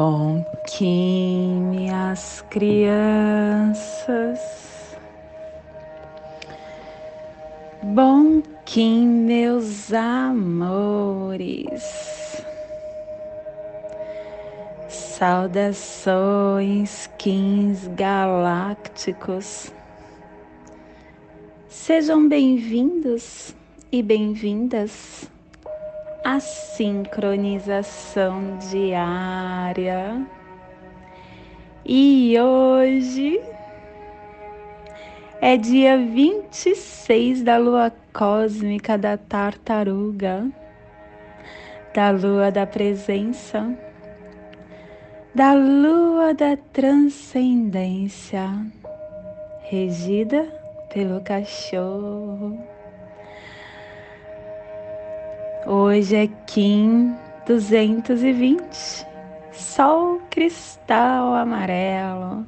Bom que minhas crianças, bom que meus amores, saudações, kings galácticos, sejam bem-vindos e bem-vindas a sincronização diária. E hoje é dia 26 da lua cósmica da tartaruga, da lua da presença, da lua da transcendência, regida pelo cachorro. Hoje é Kim 220, Sol cristal amarelo.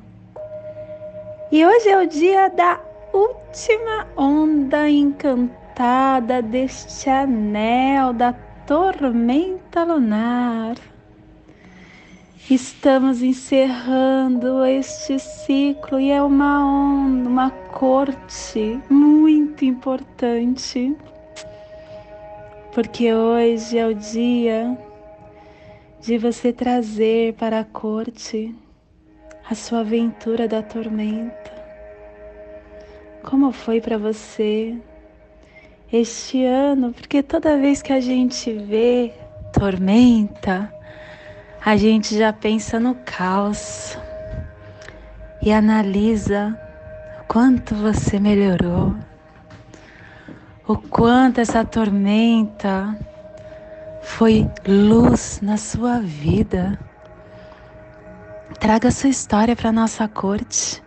E hoje é o dia da última onda encantada deste anel da tormenta lunar. Estamos encerrando este ciclo e é uma onda, uma corte muito importante porque hoje é o dia de você trazer para a corte a sua aventura da tormenta. Como foi para você este ano? Porque toda vez que a gente vê tormenta, a gente já pensa no caos e analisa quanto você melhorou o quanto essa tormenta foi luz na sua vida. Traga sua história para nossa corte.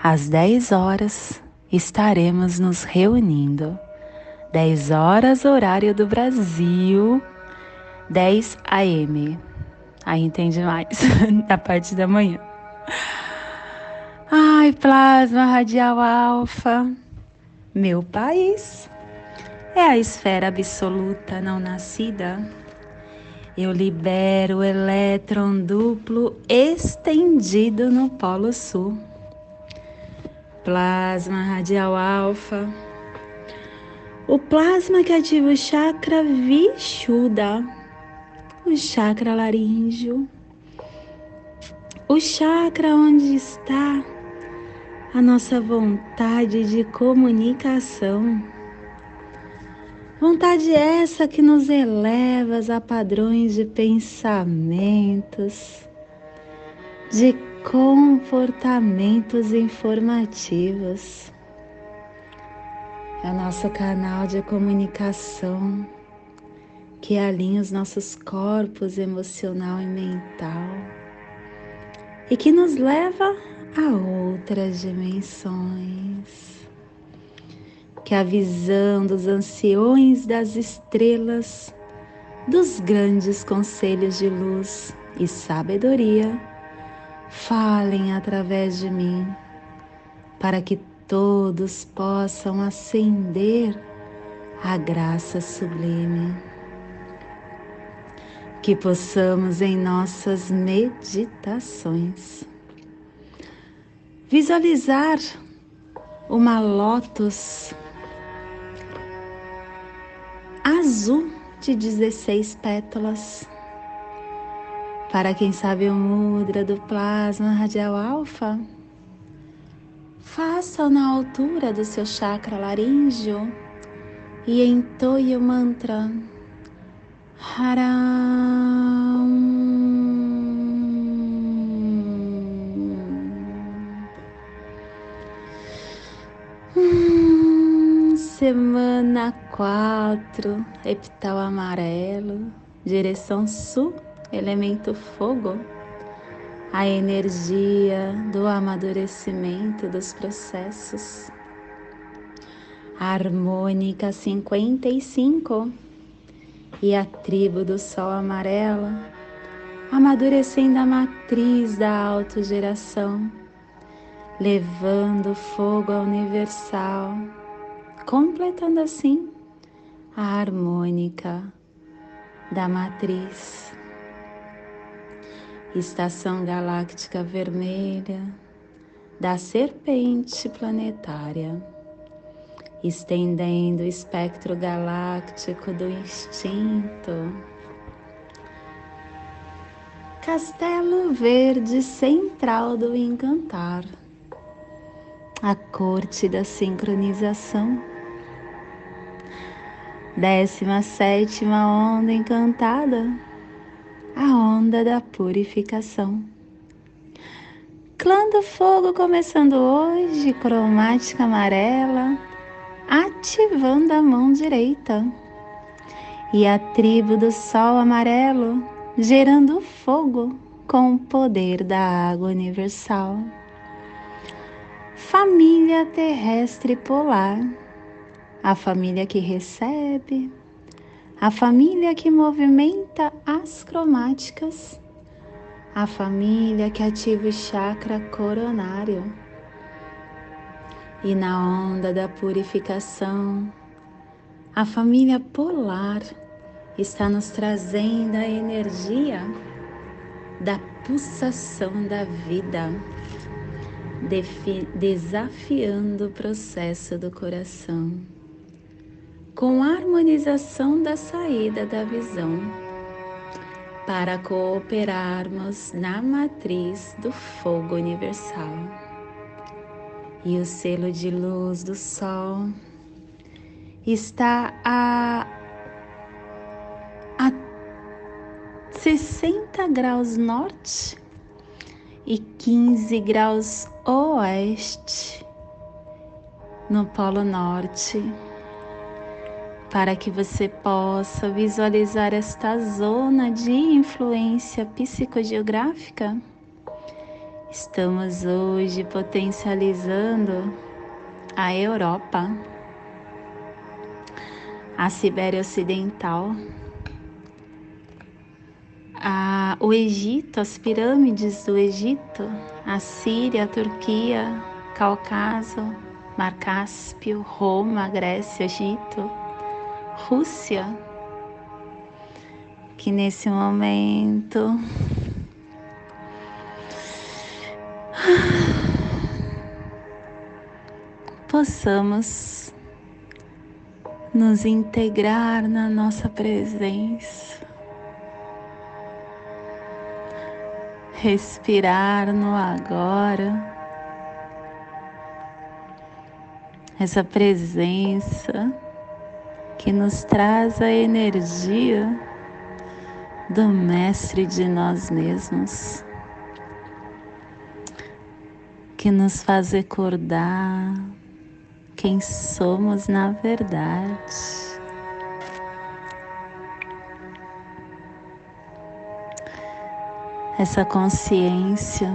Às 10 horas estaremos nos reunindo. 10 horas, horário do Brasil, 10 AM. Aí entende mais, na parte da manhã. Ai, plasma radial alfa. Meu país é a esfera absoluta não nascida. Eu libero o elétron duplo estendido no Polo Sul. Plasma radial alfa. O plasma que ativa o chakra Vishuddha, o chakra laríngeo, o chakra onde está a nossa vontade de comunicação. Vontade essa que nos eleva a padrões de pensamentos, de comportamentos informativos. É o nosso canal de comunicação que alinha os nossos corpos emocional e mental e que nos leva a outras dimensões. Que a visão dos anciões das estrelas, dos grandes conselhos de luz e sabedoria, falem através de mim, para que todos possam ascender a graça sublime. Que possamos em nossas meditações visualizar uma lótus azul de 16 pétalas. Para quem sabe o mudra do plasma radial alfa, faça na altura do seu chakra laríngeo e entoie o mantra Haram. Semana 4, epital amarelo, direção sul, elemento fogo, a energia do amadurecimento dos processos. Harmônica 55 e a tribo do sol amarelo, amadurecendo a matriz da autogeração, levando fogo ao universal completando assim a harmônica da matriz. estação galáctica vermelha da serpente planetária, estendendo o espectro galáctico do instinto. Castelo Verde Central do Encantar, a corte da sincronização. Décima sétima onda encantada, a onda da purificação. Clã do Fogo começando hoje, cromática amarela, ativando a mão direita. E a tribo do Sol amarelo, gerando fogo com o poder da água universal. Família terrestre polar, a família que recebe, a família que movimenta as cromáticas. A família que ativa o chakra coronário. E na onda da purificação, a família polar está nos trazendo a energia da pulsação da vida, desafiando o processo do coração, com a harmonização da saída da visão para cooperarmos na matriz do fogo universal. E o selo de luz do Sol está a, a 60 graus norte e 15 graus oeste no Polo Norte para que você possa visualizar esta zona de influência psicogeográfica. Estamos hoje potencializando a Europa, a Sibéria Ocidental, o Egito, as pirâmides do Egito, a Síria, a Turquia, Cáucaso, Mar Cáspio, Roma, Grécia, Egito Rússia, que nesse momento possamos nos integrar na nossa presença, respirar no agora, essa presença que nos traz a energia do Mestre de nós mesmos, que nos faz recordar quem somos na verdade. Essa consciência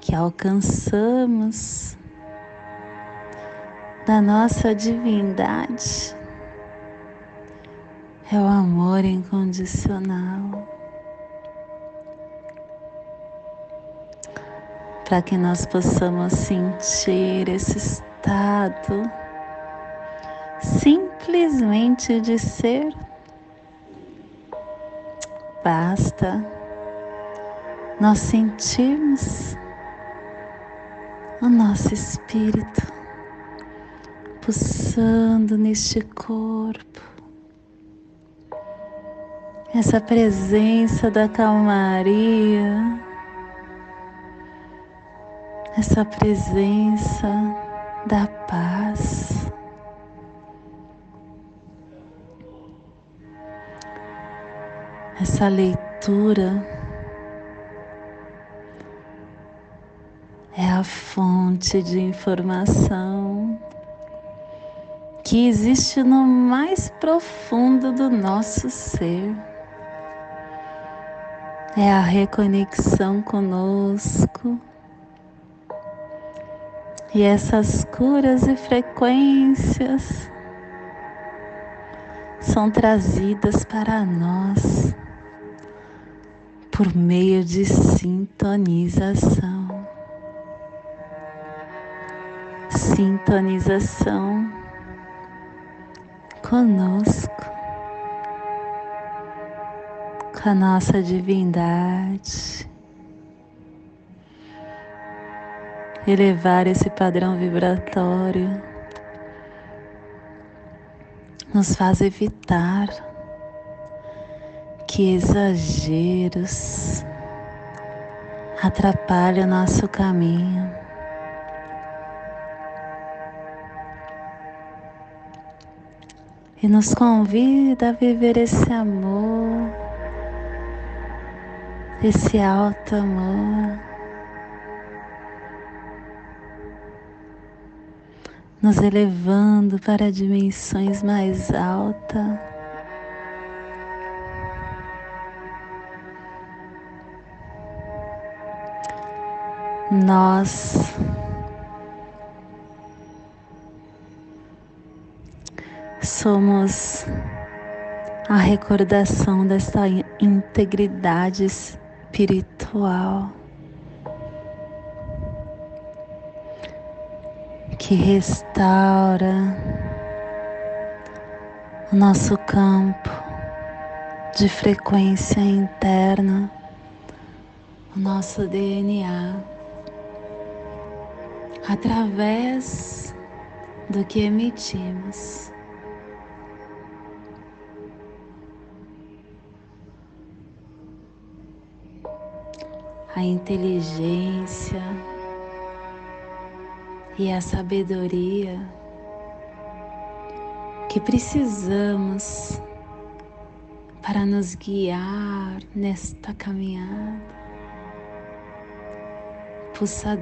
que alcançamos da nossa divindade é o amor incondicional. Para que nós possamos sentir esse estado simplesmente de ser, basta nós sentirmos o nosso espírito pulsando neste corpo, essa presença da calmaria, essa presença da paz. Essa leitura é a fonte de informação que existe no mais profundo do nosso ser. É a reconexão conosco. E essas curas e frequências são trazidas para nós por meio de sintonização. Sintonização conosco, com a nossa divindade. Elevar esse padrão vibratório nos faz evitar que exageros atrapalhem o nosso caminho. E nos convida a viver esse amor, esse alto amor. Nos elevando para dimensões mais altas. Nós somos a recordação dessa integridade espiritual que restaura o nosso campo de frequência interna, o nosso DNA através do que emitimos. A inteligência e a sabedoria que precisamos para nos guiar nesta caminhada. Pulsa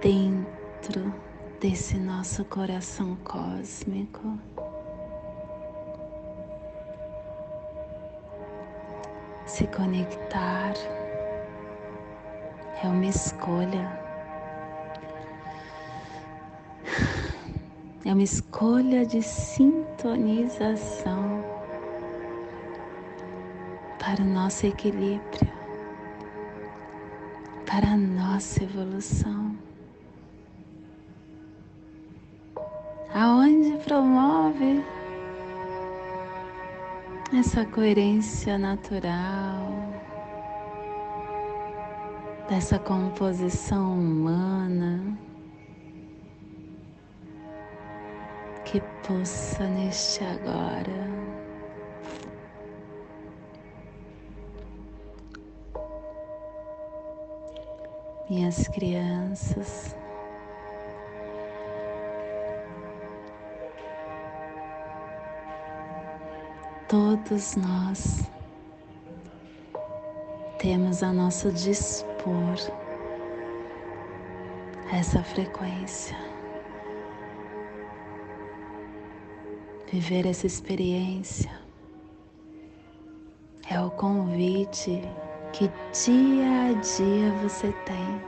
dentro dentro desse nosso coração cósmico. Se conectar é uma escolha. É uma escolha de sintonização para o nosso equilíbrio, para a nossa evolução. Promove essa coerência natural dessa composição humana que pulsa neste agora. Minhas crianças. Todos nós temos a nosso dispor essa frequência. Viver essa experiência é o convite que dia a dia você tem.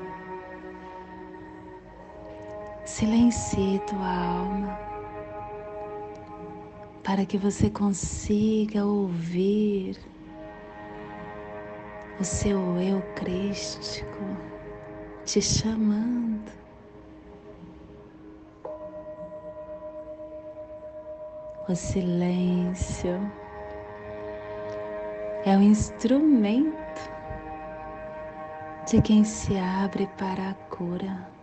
Silencie tua alma para que você consiga ouvir o seu eu crístico te chamando. O silêncio é o instrumento de quem se abre para a cura.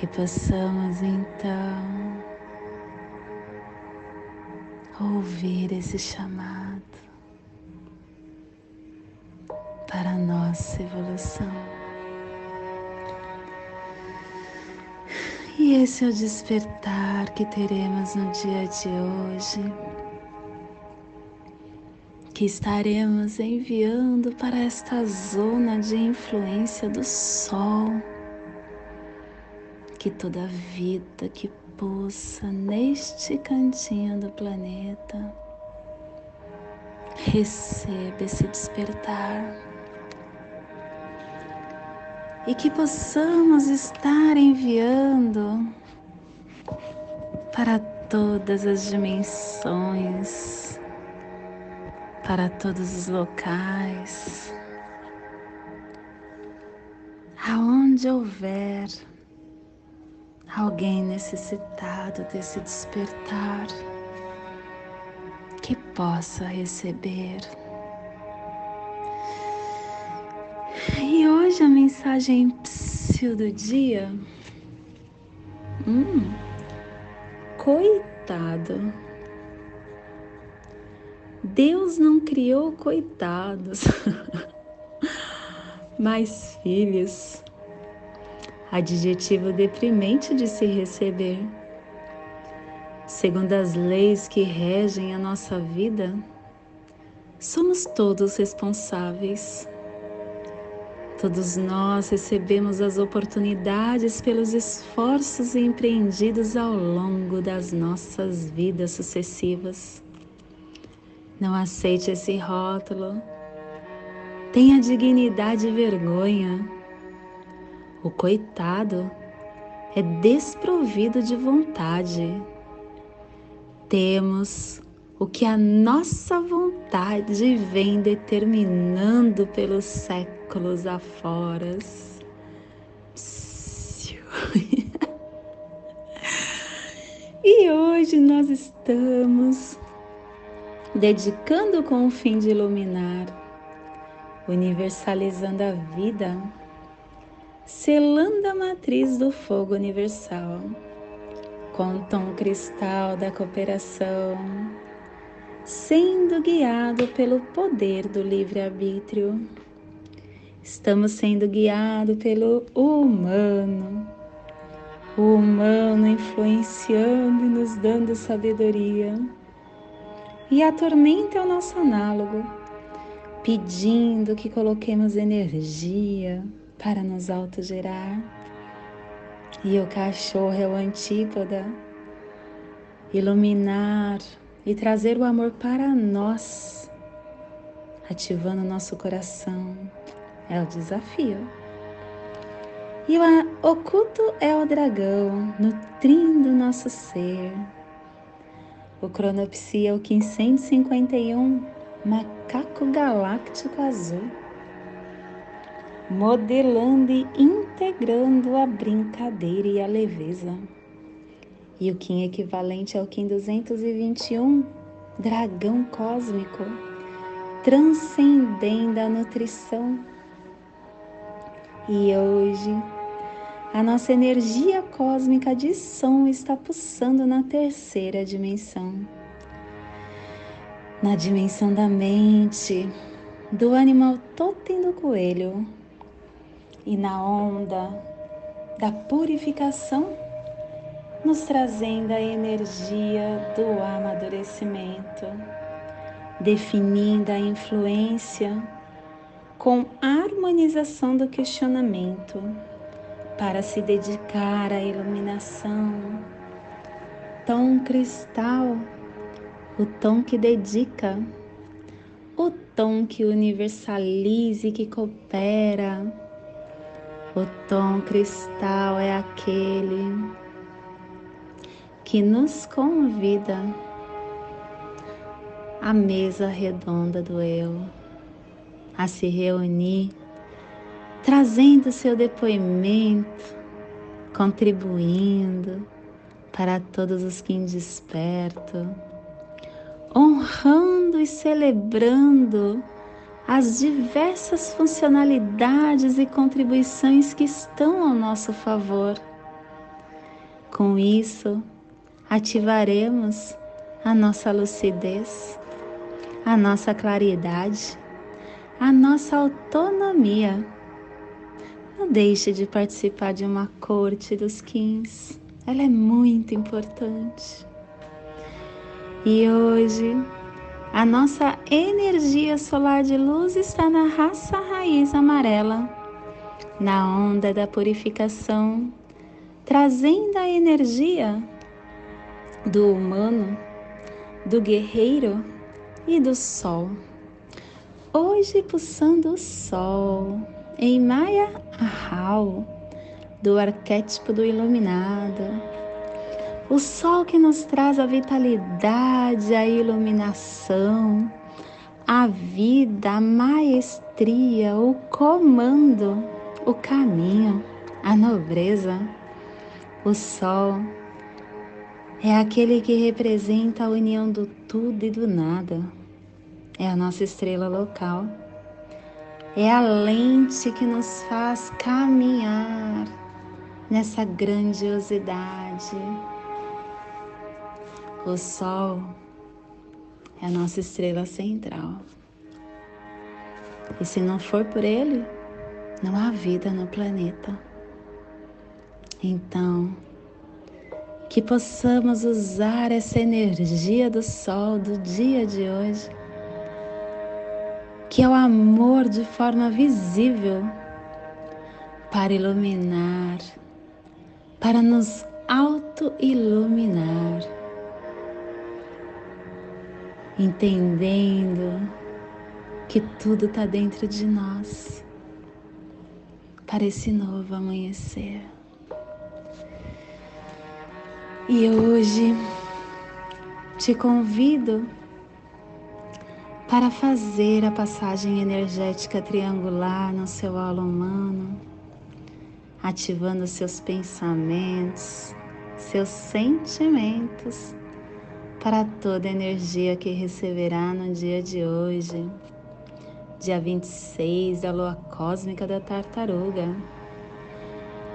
Que possamos então ouvir esse chamado para a nossa evolução. E esse é o despertar que teremos no dia de hoje, que estaremos enviando para esta zona de influência do Sol que toda vida que pulsa neste cantinho do planeta receba esse despertar. E que possamos estar enviando para todas as dimensões, para todos os locais, aonde houver alguém necessitado desse despertar. possa receber. E hoje a mensagem do dia. Hum, coitado. Deus não criou coitados, mas filhos. Adjetivo deprimente de se receber. Segundo as leis que regem a nossa vida, somos todos responsáveis. Todos nós recebemos as oportunidades pelos esforços empreendidos ao longo das nossas vidas sucessivas. Não aceite esse rótulo. Tenha dignidade e vergonha. O coitado é desprovido de vontade. Temos o que a nossa vontade vem determinando pelos séculos afora. e hoje nós estamos dedicando com o fim de iluminar, universalizando a vida, selando a matriz do fogo universal com o tom cristal da cooperação sendo guiado pelo poder do livre-arbítrio. Estamos sendo guiados pelo humano, o humano influenciando e nos dando sabedoria. E a tormenta é o nosso análogo, pedindo que coloquemos energia para nos autogerar. E o cachorro é o antípoda, iluminar e trazer o amor para nós, ativando nosso coração, é o desafio. E o oculto é o dragão, nutrindo nosso ser. O cronopsia é o 551, macaco galáctico azul, modelando e integrando a brincadeira e a leveza. E o Kim equivalente ao Kim 221, dragão cósmico, transcendendo a nutrição. E hoje, a nossa energia cósmica de som está pulsando na terceira dimensão. Na dimensão da mente, do animal totem do coelho e na onda da purificação nos trazendo a energia do amadurecimento, definindo a influência com harmonização do questionamento para se dedicar à iluminação. Tom cristal, o tom que dedica, o tom que universaliza e que coopera. O tom cristal é aquele que nos convida à mesa redonda do eu, a se reunir, trazendo seu depoimento, contribuindo para todos os que despertam, honrando e celebrando as diversas funcionalidades e contribuições que estão ao nosso favor. Com isso, ativaremos a nossa lucidez, a nossa claridade, a nossa autonomia. Não deixe de participar de uma corte dos quins, ela é muito importante. E hoje, a nossa energia solar de luz está na raça raiz amarela, na onda da purificação, trazendo a energia do humano, do guerreiro e do sol. Hoje pulsando o sol em Maya Ahau, do arquétipo do iluminado. O sol que nos traz a vitalidade, a iluminação, a vida, a maestria, o comando, o caminho, a nobreza. O sol É aquele que representa a união do tudo e do nada. É a nossa estrela local. É a lente que nos faz caminhar nessa grandiosidade. O Sol é a nossa estrela central. E se não for por ele, não há vida no planeta. Então, que possamos usar essa energia do sol do dia de hoje, que é o amor de forma visível, para iluminar, para nos auto-iluminar, entendendo que tudo está dentro de nós para esse novo amanhecer. E hoje te convido para fazer a passagem energética triangular no seu aula humano, ativando seus pensamentos, seus sentimentos para toda a energia que receberá no dia de hoje dia 26 da lua cósmica da tartaruga.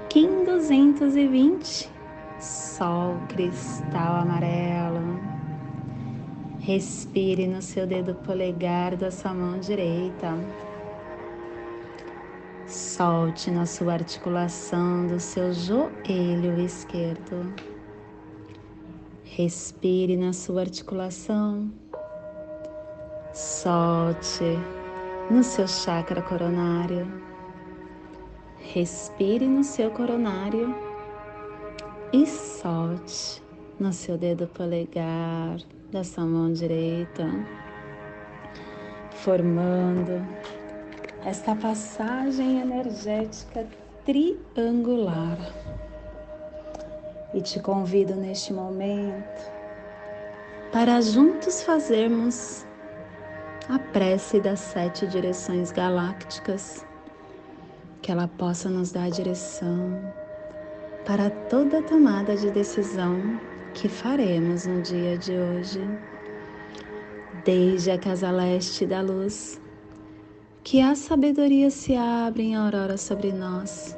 Kim 220, Sol cristal amarelo. Respire no seu dedo polegar da sua mão direita. Solte na sua articulação do seu joelho esquerdo. Respire na sua articulação. Solte no seu chakra coronário. Respire no seu coronário e solte no seu dedo polegar da sua mão direita, formando esta passagem energética triangular. E te convido neste momento para juntos fazermos a prece das sete direções galácticas, que ela possa nos dar direção para toda tomada de decisão que faremos no dia de hoje. Desde a casa leste da luz, que a sabedoria se abra em aurora sobre nós,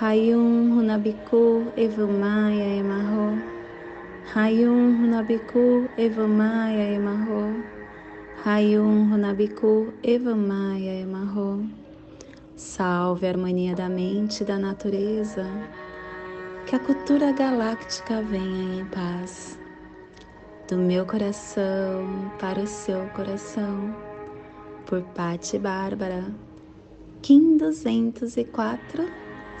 Hayum Hunabiku Evumaya Emarro. Hayum Hunabiku Evamaya Emarro. Hayum Hunabiku Evamaya Emarro. Salve a harmonia da mente e da natureza. Que a cultura galáctica venha em paz. Do meu coração para o seu coração. Por Pati Bárbara. Kim 204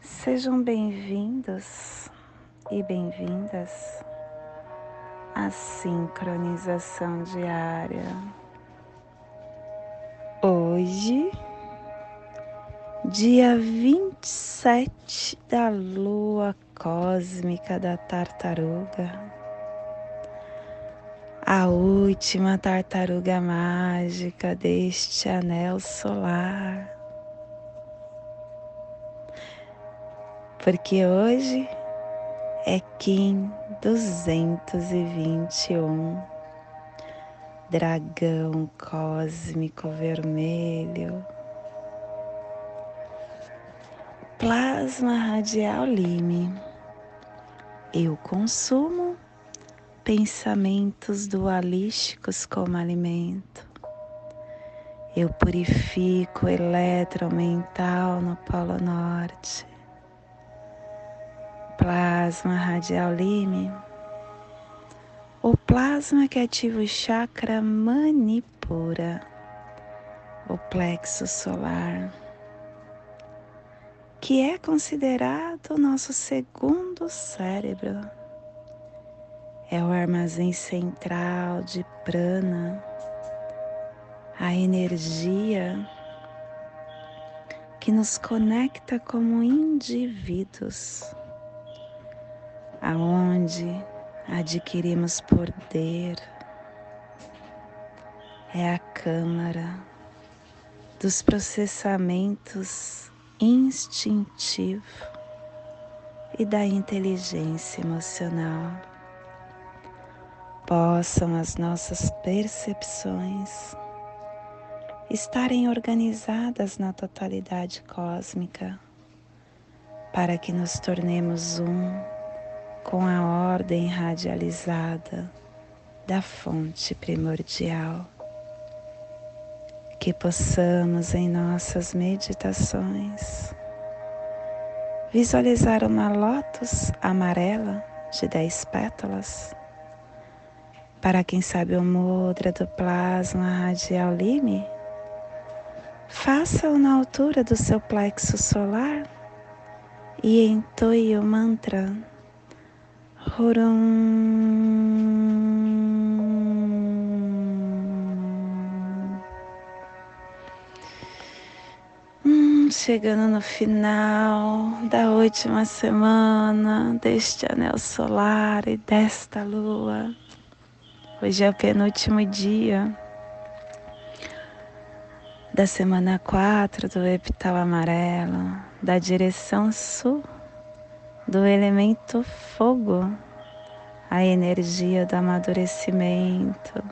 Sejam bem-vindos e bem-vindas à sincronização diária. Hoje, dia 27 da lua cósmica da tartaruga, a última tartaruga mágica deste anel solar. Porque hoje é Kim 221, dragão cósmico vermelho, plasma radial Lime. Eu consumo pensamentos dualísticos como alimento. Eu purifico o eletromental no Polo Norte plasma radial lime, o plasma que ativa o chakra manipura, o plexo solar, que é considerado o nosso segundo cérebro. É o armazém central de prana, a energia que nos conecta como indivíduos aonde adquirimos poder, é a câmara dos processamentos instintivo e da inteligência emocional. Possam as nossas percepções estarem organizadas na totalidade cósmica para que nos tornemos um com a ordem radializada da fonte primordial. Que possamos em nossas meditações visualizar uma lótus amarela de dez pétalas. Para quem sabe o mudra do plasma radial lime, faça-o na altura do seu plexo solar e entoie o mantra Horam. Hum, chegando no final da última semana deste anel solar e desta lua. Hoje é o penúltimo dia da semana 4 do epital amarelo, da direção sul do elemento fogo, a energia do amadurecimento.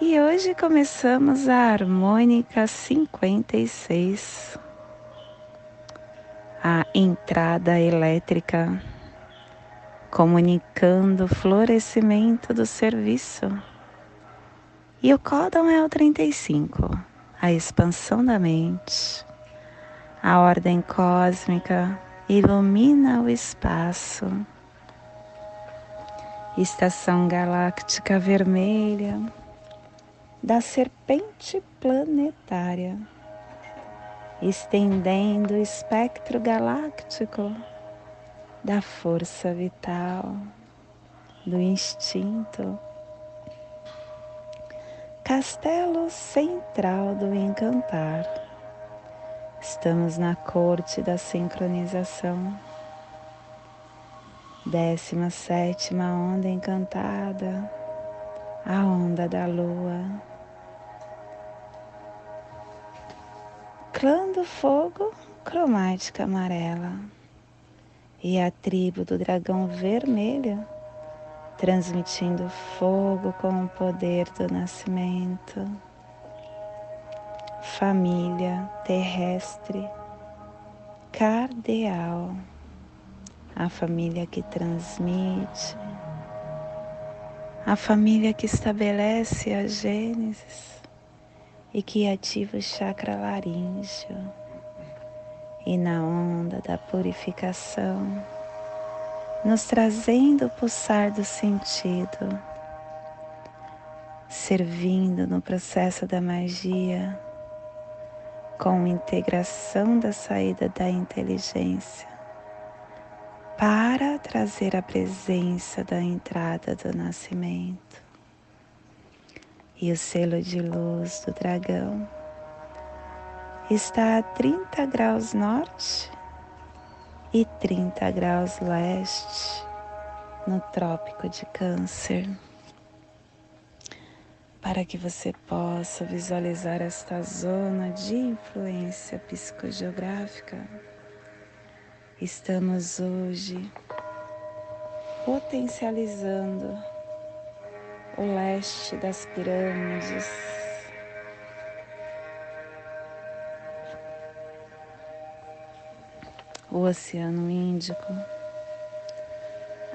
E hoje começamos a harmônica 56, a entrada elétrica, comunicando o florescimento do serviço. E o códon é o 35, a expansão da mente, a ordem cósmica ilumina o espaço. Estação galáctica vermelha da serpente planetária, estendendo o espectro galáctico da força vital, do instinto. Castelo central do encantar Estamos na corte da sincronização. Décima sétima onda encantada, a onda da lua. Clã do fogo, cromática amarela. E a tribo do dragão vermelho, transmitindo fogo com o poder do nascimento família terrestre cardeal, a família que transmite, a família que estabelece a Gênesis e que ativa o chakra laríngeo. E na onda da purificação, nos trazendo o pulsar do sentido, servindo no processo da magia, com integração da saída da inteligência, para trazer a presença da entrada do nascimento e o selo de luz do dragão está a 30 graus norte e 30 graus leste no Trópico de Câncer. Para que você possa visualizar esta zona de influência psicogeográfica, estamos hoje potencializando o leste das pirâmides. O Oceano Índico,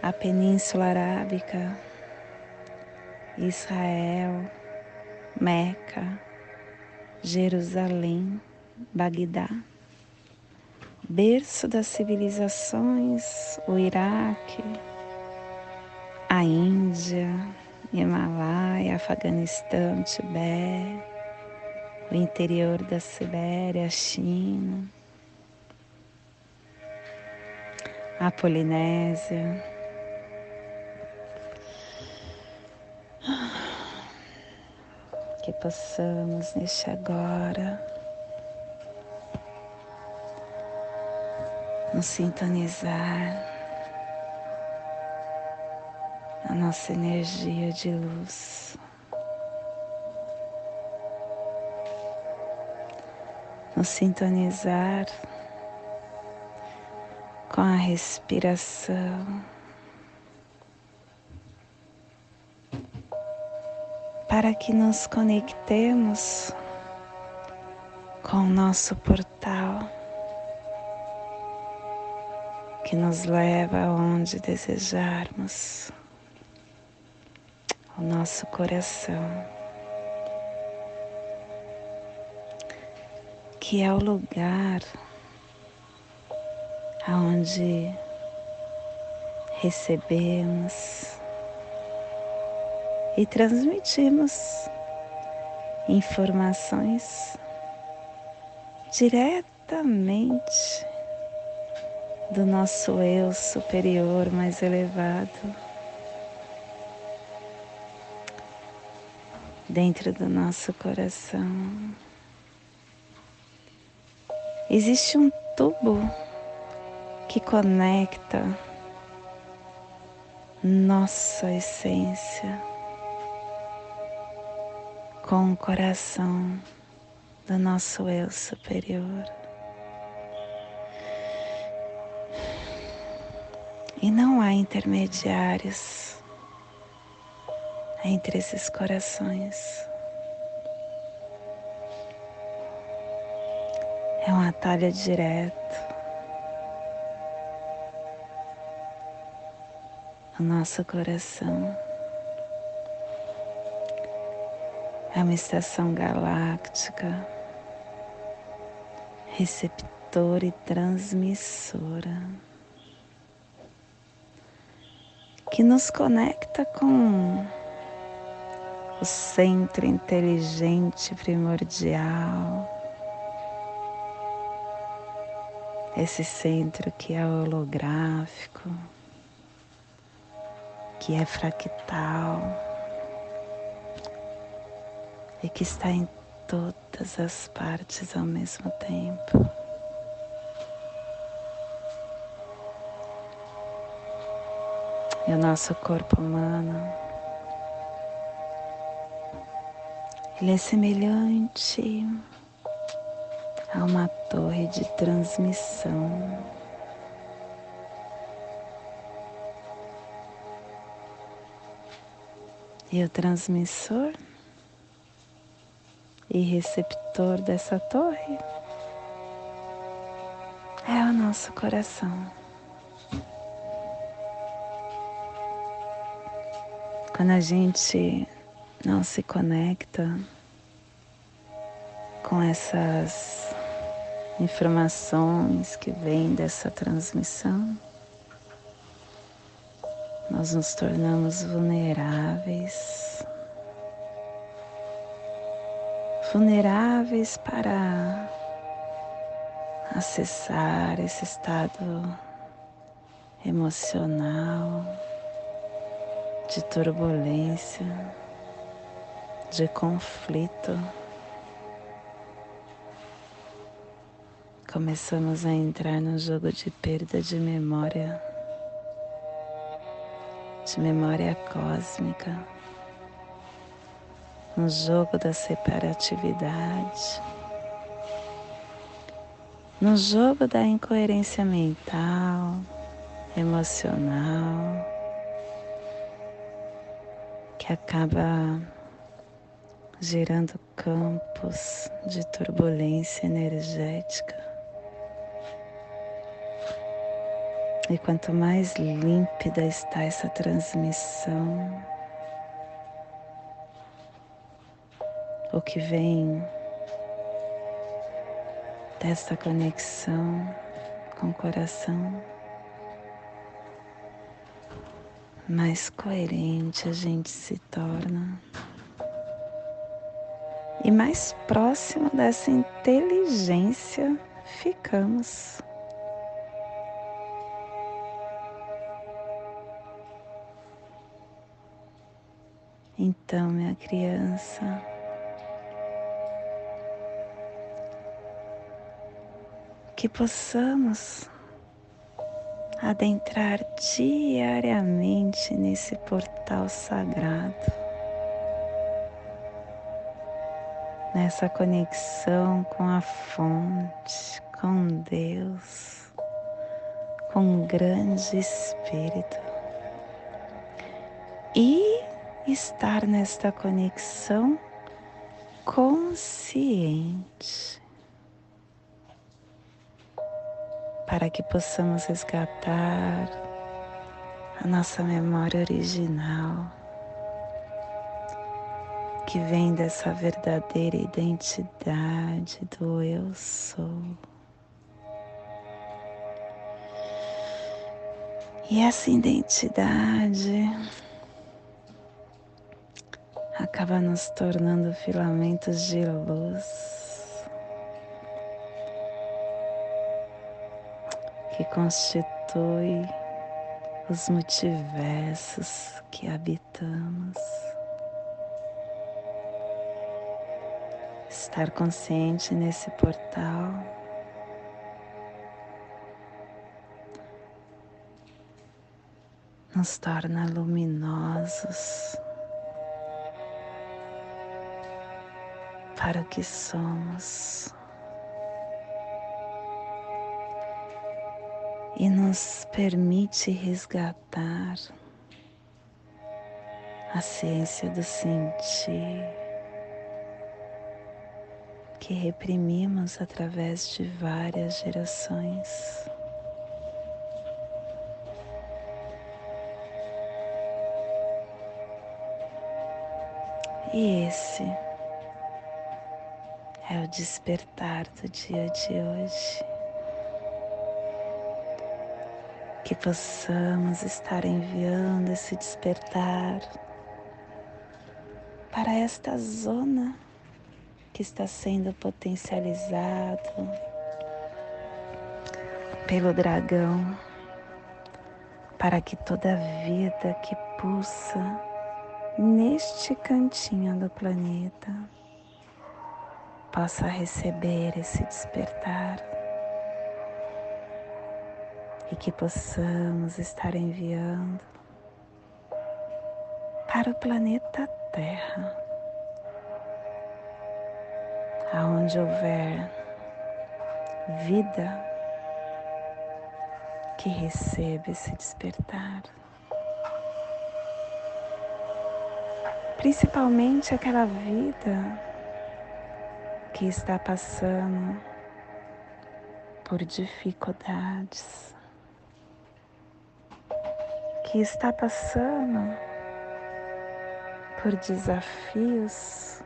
a Península Arábica, Israel, Meca, Jerusalém, Bagdá, berço das civilizações, o Iraque, a Índia, Himalaia, Afeganistão, Tibete, o interior da Sibéria, China, a Polinésia. Que possamos neste agora nos sintonizar a nossa energia de luz. Nos sintonizar com a respiração. Para que nos conectemos com o nosso portal que nos leva aonde desejarmos o nosso coração, que é o lugar aonde recebemos e transmitimos informações diretamente do nosso eu superior mais elevado. dentro do nosso coração. Existe um tubo que conecta nossa essência com o coração do nosso eu superior. E não há intermediários entre esses corações. É um atalho direto. O nosso coração é uma estação galáctica, receptora e transmissora, que nos conecta com o centro inteligente primordial, esse centro que é holográfico, que é fractal e que está em todas as partes ao mesmo tempo. E o nosso corpo humano Ele é semelhante a uma torre de transmissão. E o transmissor e receptor dessa torre é o nosso coração. Quando a gente não se conecta com essas informações que vêm dessa transmissão, nós nos tornamos vulneráveis. Vulneráveis para acessar esse estado emocional de turbulência, de conflito. Começamos a entrar no jogo de perda de memória, de memória cósmica, no jogo da separatividade, no jogo da incoerência mental, emocional, que acaba gerando campos de turbulência energética. E quanto mais límpida está essa transmissão, o que vem dessa conexão com o coração, mais coerente a gente se torna e mais próximo dessa inteligência ficamos. Então, minha criança, que possamos adentrar diariamente nesse portal sagrado, nessa conexão com a fonte, com Deus, com o grande Espírito. E estar nesta conexão consciente para que possamos resgatar a nossa memória original que vem dessa verdadeira identidade do eu sou. E essa identidade acaba nos tornando filamentos de luz que constitui os multiversos que habitamos. Estar consciente nesse portal nos torna luminosos. para o que somos e nos permite resgatar a ciência do sentir que reprimimos através de várias gerações. E esse é o despertar do dia de hoje. Que possamos estar enviando esse despertar para esta zona que está sendo potencializado pelo dragão, para que toda vida que pulsa neste cantinho do planeta possa receber esse despertar e que possamos estar enviando para o planeta Terra, aonde houver vida que receba esse despertar. Principalmente aquela vida que está passando por dificuldades, que está passando por desafios,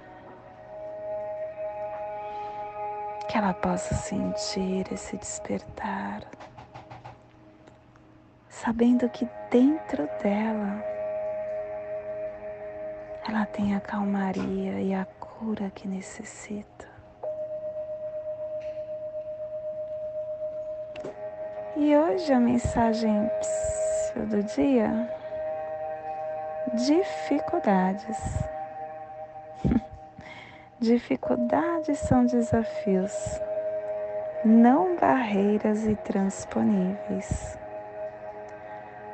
que ela possa sentir esse despertar, sabendo que dentro dela ela tem a calmaria e a cura que necessita. E hoje a mensagem do dia: dificuldades. Dificuldades são desafios, não barreiras intransponíveis.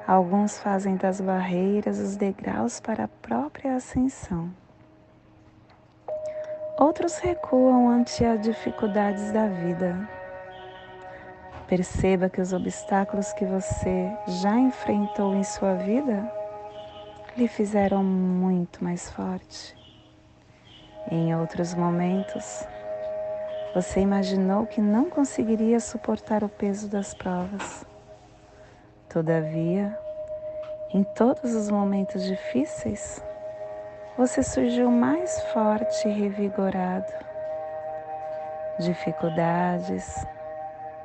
Alguns fazem das barreiras os degraus para a própria ascensão. Outros recuam ante as dificuldades da vida. Perceba que os obstáculos que você já enfrentou em sua vida lhe fizeram muito mais forte. Em outros momentos, você imaginou que não conseguiria suportar o peso das provas. Todavia, em todos os momentos difíceis, você surgiu mais forte e revigorado. Dificuldades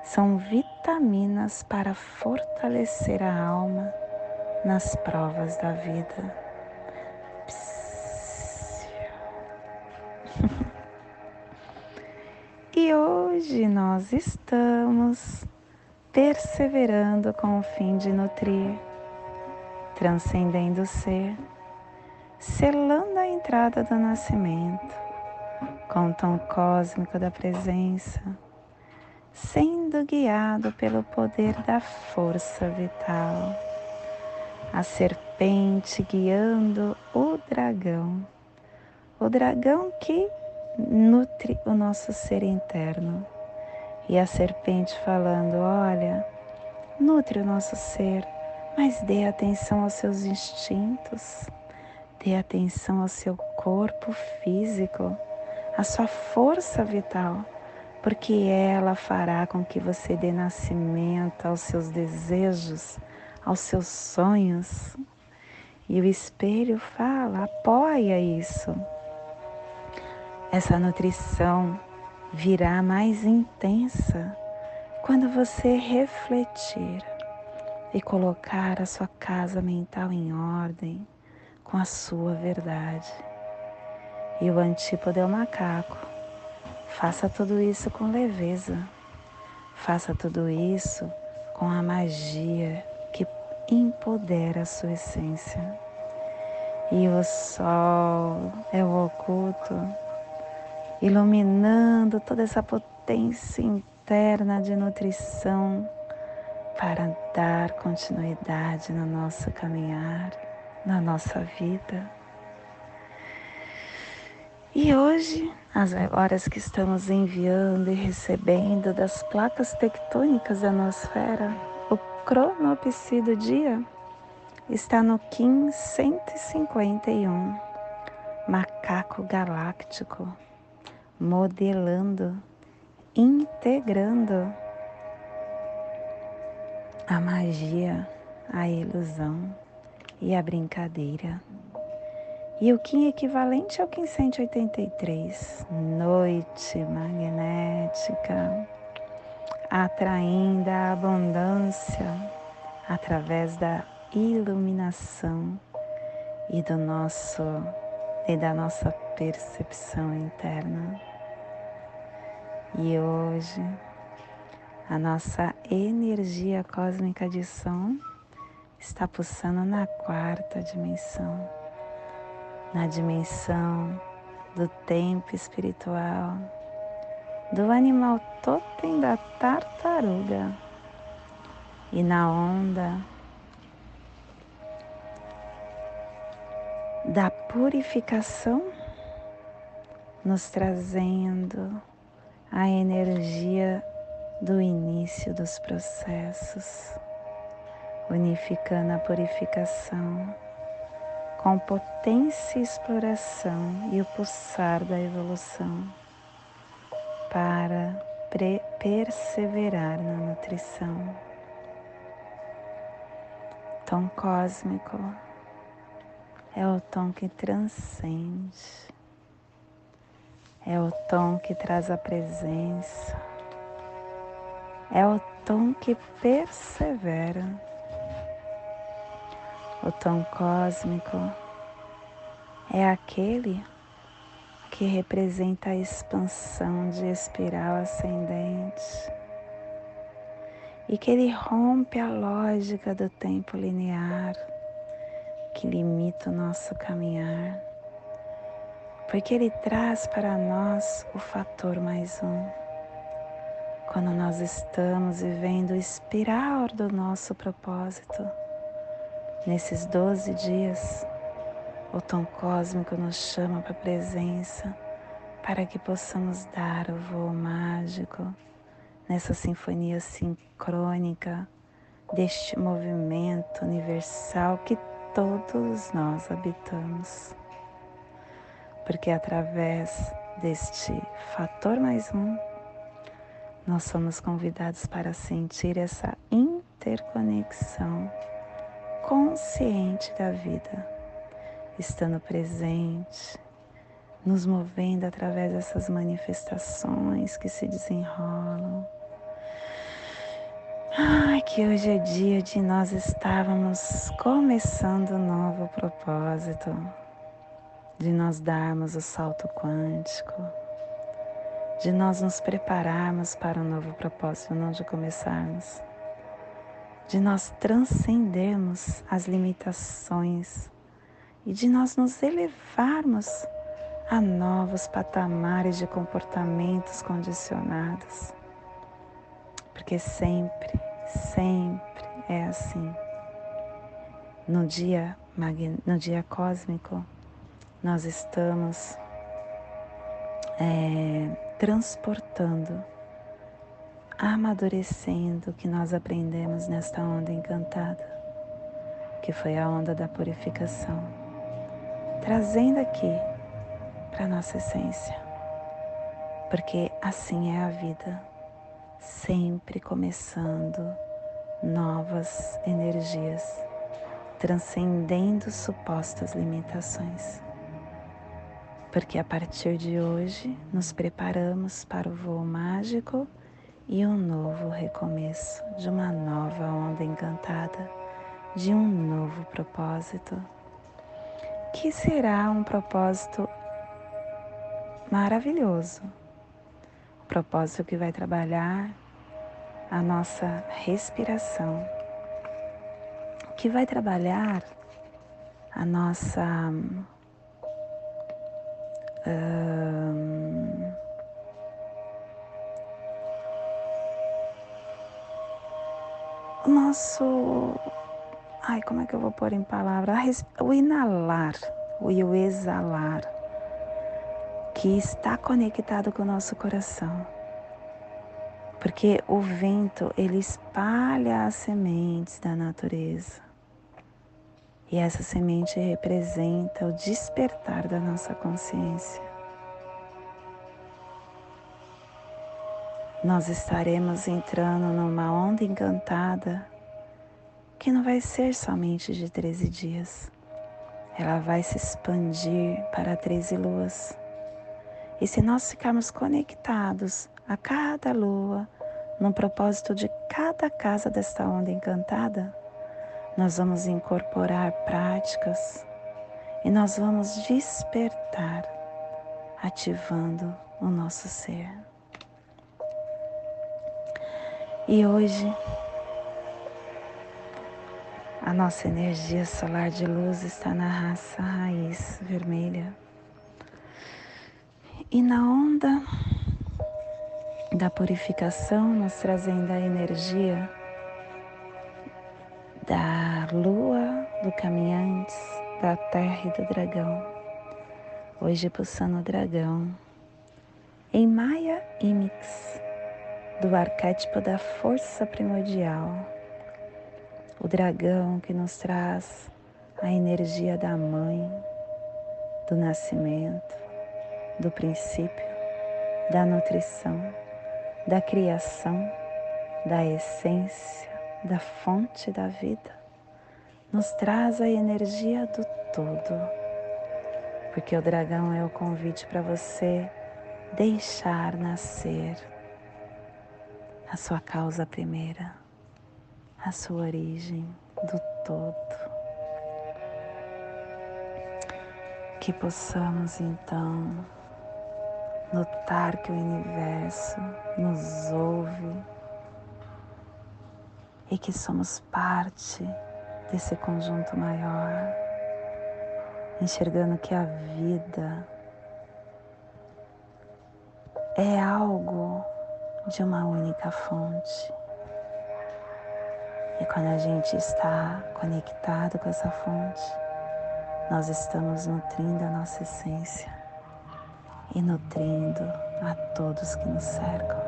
são vitaminas para fortalecer a alma nas provas da vida. E hoje nós estamos perseverando com o fim de nutrir, transcendendo o ser, selando a entrada do nascimento com o tom cósmico da presença, sendo guiado pelo poder da força vital, a serpente guiando o dragão, o dragão que nutre o nosso ser interno. E a serpente falando: Olha, nutre o nosso ser, mas dê atenção aos seus instintos, dê atenção ao seu corpo físico, à sua força vital, porque ela fará com que você dê nascimento aos seus desejos, aos seus sonhos. E o espelho fala, apoia isso. Essa nutrição virá mais intensa quando você refletir e colocar a sua casa mental em ordem com a sua verdade. E o antípodo é o macaco. Faça tudo isso com leveza. Faça tudo isso com a magia que empodera a sua essência. E o sol é o oculto iluminando toda essa potência interna de nutrição para dar continuidade no nosso caminhar, na nossa vida. E hoje, as horas que estamos enviando e recebendo das placas tectônicas da nosfera, o cronopsi do dia está no Kim 151, macaco galáctico modelando, integrando a magia, a ilusão e a brincadeira. E o Kim equivalente ao Kim 183, noite magnética, atraindo a abundância através da iluminação e do nosso e da nossa percepção interna. E hoje, a nossa energia cósmica de som está pulsando na quarta dimensão, na dimensão do tempo espiritual, do animal totem da tartaruga e na onda da purificação nos trazendo a energia do início dos processos, unificando a purificação com potência e exploração e o pulsar da evolução para perseverar na nutrição. Tom cósmico é o tom que transcende É o tom que traz a presença. É o tom que persevera. O tom cósmico é aquele que representa a expansão de espiral ascendente e que ele rompe a lógica do tempo linear que limita o nosso caminhar, porque ele traz para nós o fator mais um. Quando nós estamos vivendo o espiral do nosso propósito, nesses 12 dias, o tom cósmico nos chama para a presença para que possamos dar o voo mágico nessa sinfonia sincrônica deste movimento universal que todos nós habitamos. Porque através deste fator mais um, nós somos convidados para sentir essa interconexão consciente da vida, estando presente, nos movendo através dessas manifestações que se desenrolam. Ai, que hoje é dia de nós estávamos começando um novo propósito, de nós darmos o salto quântico, de nós nos prepararmos para um novo propósito, não de começarmos, de nós transcendermos as limitações e de nós nos elevarmos a novos patamares de comportamentos condicionados. Porque sempre Sempre é assim. No dia, no dia cósmico, nós estamos é, transportando, amadurecendo o que nós aprendemos nesta onda encantada, que foi a onda da purificação, trazendo aqui para nossa essência, porque assim é a vida sempre começando novas energias, transcendendo supostas limitações. Porque a partir de hoje nos preparamos para o voo mágico e um novo recomeço de uma nova onda encantada, de um novo propósito, que será um propósito maravilhoso. Propósito que vai trabalhar a nossa respiração, que vai trabalhar a nossa um, nosso ai como é que eu vou pôr em palavras o inalar e o exalar que está conectado com o nosso coração. Porque o vento, ele espalha as sementes da natureza. E essa semente representa o despertar da nossa consciência. Nós estaremos entrando numa onda encantada que não vai ser somente de 13 dias. Ela vai se expandir para 13 luas e se nós ficarmos conectados a cada lua, no propósito de cada casa desta onda encantada, nós vamos incorporar práticas e nós vamos despertar, ativando o nosso ser. E hoje, a nossa energia solar de luz está na raça raiz vermelha e na onda da purificação, nos trazendo a energia da lua, do caminhantes, da terra e do dragão. Hoje pulsando o dragão. Em Maya Imix, do arquétipo da força primordial. O dragão que nos traz a energia da mãe, do nascimento do princípio, da nutrição, da criação, da essência, da fonte da vida, nos traz a energia do todo. Porque o dragão é o convite para você deixar nascer a sua causa primeira, a sua origem do todo. Que possamos então notar que o universo nos ouve e que somos parte desse conjunto maior, enxergando que a vida é algo de uma única fonte. E quando a gente está conectado com essa fonte, nós estamos nutrindo a nossa essência e nutrindo a todos que nos cercam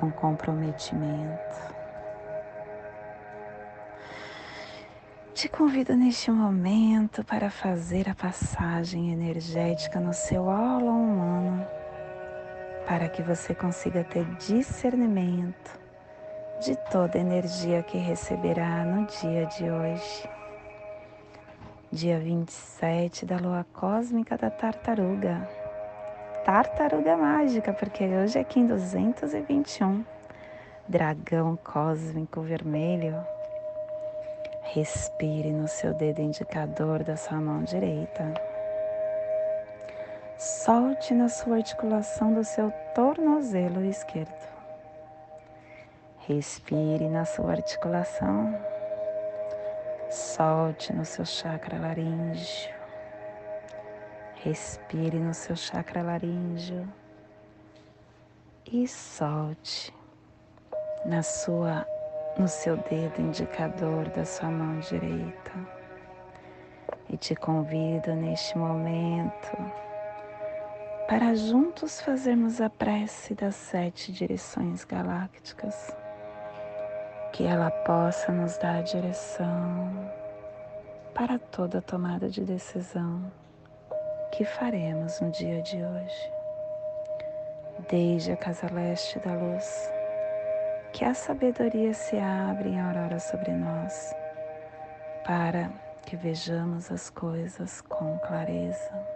com comprometimento. Te convido neste momento para fazer a passagem energética no seu aula humano, para que você consiga ter discernimento de toda a energia que receberá no dia de hoje dia 27 da lua cósmica da tartaruga. Tartaruga mágica, porque hoje é Kim 221, dragão cósmico vermelho. Respire no seu dedo indicador da sua mão direita. Solte na sua articulação do seu tornozelo esquerdo. Respire na sua articulação Solte no seu chakra laríngeo. Respire no seu chakra laríngeo e solte na sua no seu dedo indicador da sua mão direita. E te convido neste momento para juntos fazermos a prece das sete direções galácticas que ela possa nos dar direção para toda tomada de decisão que faremos no dia de hoje. Desde a casa leste da luz, que a sabedoria se abre em aurora sobre nós, para que vejamos as coisas com clareza.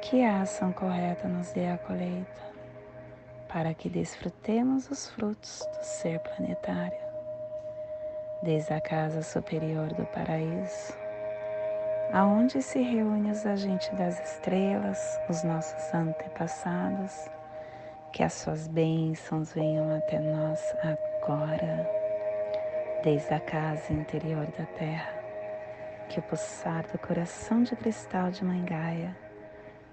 que a ação correta nos dê a colheita para que desfrutemos os frutos do ser planetário, desde a casa superior do paraíso, aonde se reúnem os agentes das estrelas, os nossos antepassados, que as suas bênçãos venham até nós agora, desde a casa interior da Terra, que o pulsar do coração de cristal de Mãe Gaia